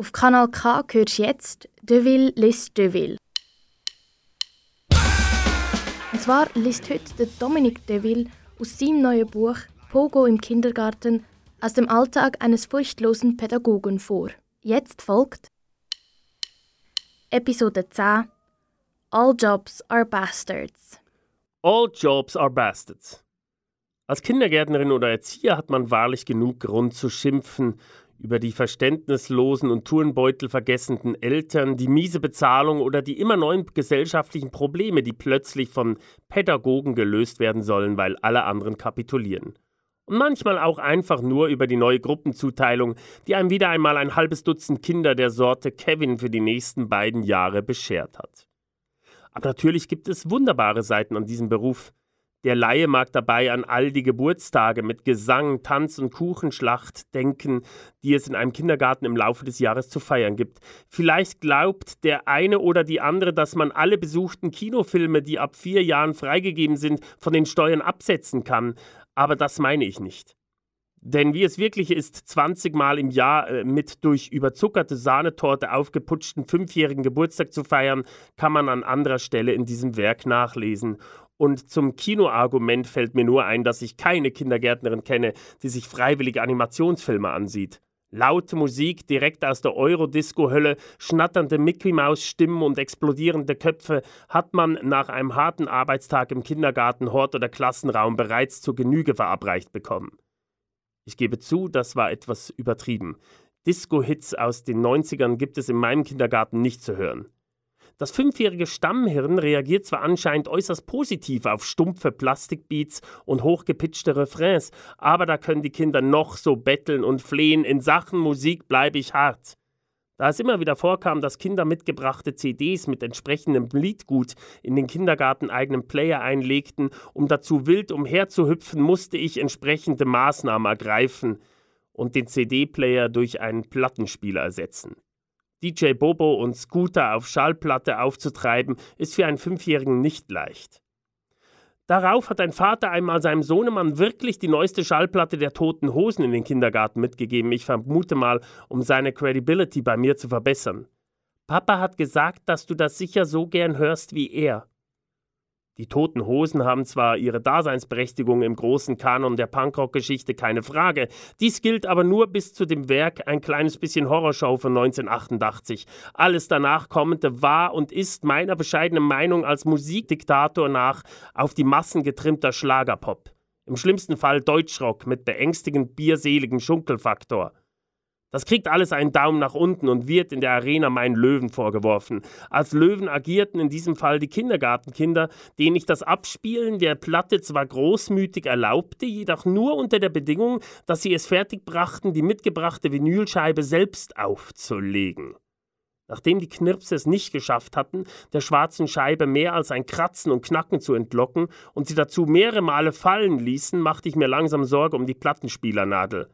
Auf Kanal K hörst du jetzt Deville liest Deville. Und zwar liest heute der Dominik Deville aus seinem neuen Buch Pogo im Kindergarten aus dem Alltag eines furchtlosen Pädagogen vor. Jetzt folgt Episode 10 All Jobs are Bastards. All Jobs are Bastards. Als Kindergärtnerin oder Erzieher hat man wahrlich genug Grund zu schimpfen über die verständnislosen und Turnbeutel vergessenden Eltern, die miese Bezahlung oder die immer neuen gesellschaftlichen Probleme, die plötzlich von Pädagogen gelöst werden sollen, weil alle anderen kapitulieren. Und manchmal auch einfach nur über die neue Gruppenzuteilung, die einem wieder einmal ein halbes Dutzend Kinder der Sorte Kevin für die nächsten beiden Jahre beschert hat. Aber natürlich gibt es wunderbare Seiten an diesem Beruf. Der Laie mag dabei an all die Geburtstage mit Gesang, Tanz und Kuchenschlacht denken, die es in einem Kindergarten im Laufe des Jahres zu feiern gibt. Vielleicht glaubt der eine oder die andere, dass man alle besuchten Kinofilme, die ab vier Jahren freigegeben sind, von den Steuern absetzen kann. Aber das meine ich nicht. Denn wie es wirklich ist, 20 Mal im Jahr äh, mit durch überzuckerte Sahnetorte aufgeputschten fünfjährigen Geburtstag zu feiern, kann man an anderer Stelle in diesem Werk nachlesen. Und zum Kinoargument fällt mir nur ein, dass ich keine Kindergärtnerin kenne, die sich freiwillig Animationsfilme ansieht. Laute Musik direkt aus der Eurodisco-Hölle, schnatternde Mickey-Maus-Stimmen und explodierende Köpfe hat man nach einem harten Arbeitstag im Kindergarten, Hort oder Klassenraum bereits zur Genüge verabreicht bekommen. Ich gebe zu, das war etwas übertrieben. Disco-Hits aus den 90ern gibt es in meinem Kindergarten nicht zu hören. Das fünfjährige Stammhirn reagiert zwar anscheinend äußerst positiv auf stumpfe Plastikbeats und hochgepitchte Refrains, aber da können die Kinder noch so betteln und flehen, in Sachen Musik bleibe ich hart. Da es immer wieder vorkam, dass Kinder mitgebrachte CDs mit entsprechendem Liedgut in den Kindergarten eigenen Player einlegten, um dazu wild umherzuhüpfen, musste ich entsprechende Maßnahmen ergreifen und den CD-Player durch einen Plattenspieler ersetzen. DJ Bobo und Scooter auf Schallplatte aufzutreiben, ist für einen Fünfjährigen nicht leicht. Darauf hat ein Vater einmal seinem Sohnemann wirklich die neueste Schallplatte der Toten Hosen in den Kindergarten mitgegeben, ich vermute mal, um seine Credibility bei mir zu verbessern. Papa hat gesagt, dass du das sicher so gern hörst wie er. Die Toten Hosen haben zwar ihre Daseinsberechtigung im großen Kanon der Punkrock-Geschichte, keine Frage. Dies gilt aber nur bis zu dem Werk Ein kleines bisschen Horrorshow von 1988. Alles danach kommende war und ist meiner bescheidenen Meinung als Musikdiktator nach auf die Massen getrimmter Schlagerpop. Im schlimmsten Fall Deutschrock mit beängstigend bierseligen Schunkelfaktor. Das kriegt alles einen Daumen nach unten und wird in der Arena meinen Löwen vorgeworfen. Als Löwen agierten in diesem Fall die Kindergartenkinder, denen ich das Abspielen der Platte zwar großmütig erlaubte, jedoch nur unter der Bedingung, dass sie es fertigbrachten, die mitgebrachte Vinylscheibe selbst aufzulegen. Nachdem die Knirps es nicht geschafft hatten, der schwarzen Scheibe mehr als ein Kratzen und Knacken zu entlocken und sie dazu mehrere Male fallen ließen, machte ich mir langsam Sorge um die Plattenspielernadel.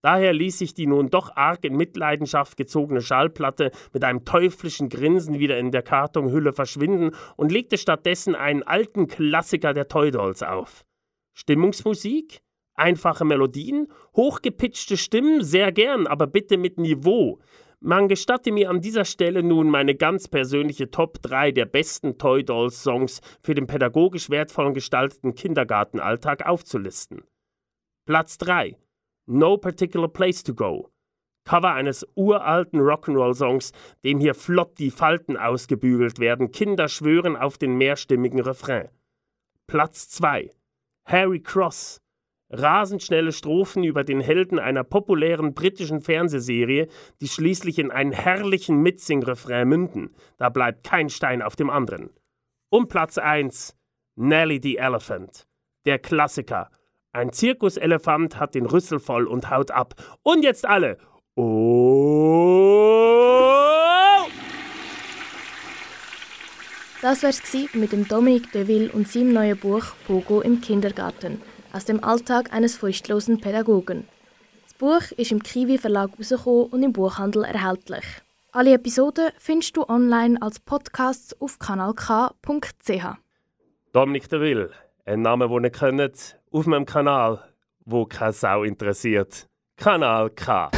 Daher ließ ich die nun doch arg in Mitleidenschaft gezogene Schallplatte mit einem teuflischen Grinsen wieder in der Kartonhülle verschwinden und legte stattdessen einen alten Klassiker der Toy Dolls auf. Stimmungsmusik? Einfache Melodien? Hochgepitchte Stimmen? Sehr gern, aber bitte mit Niveau. Man gestatte mir an dieser Stelle nun meine ganz persönliche Top 3 der besten Toy Dolls Songs für den pädagogisch wertvollen gestalteten Kindergartenalltag aufzulisten. Platz 3 No Particular Place to Go. Cover eines uralten Rock'n'Roll-Songs, dem hier flott die Falten ausgebügelt werden. Kinder schwören auf den mehrstimmigen Refrain. Platz 2. Harry Cross. Rasend schnelle Strophen über den Helden einer populären britischen Fernsehserie, die schließlich in einen herrlichen Mitsing-Refrain münden. Da bleibt kein Stein auf dem anderen. Um Platz 1. Nelly the Elephant. Der Klassiker ein Zirkuselefant hat den Rüssel voll und haut ab. Und jetzt alle. Oh! Das wär's mit dem Dominik Deville und seinem neuen Buch Pogo im Kindergarten aus dem Alltag eines furchtlosen Pädagogen. Das Buch ist im Kiwi Verlag herausgekommen und im Buchhandel erhältlich. Alle Episoden findest du online als Podcasts auf kanalk.ch. Dominik Deville, ein Name, den ihr kennt, auf meinem Kanal, wo keine Sau interessiert. Kanal K.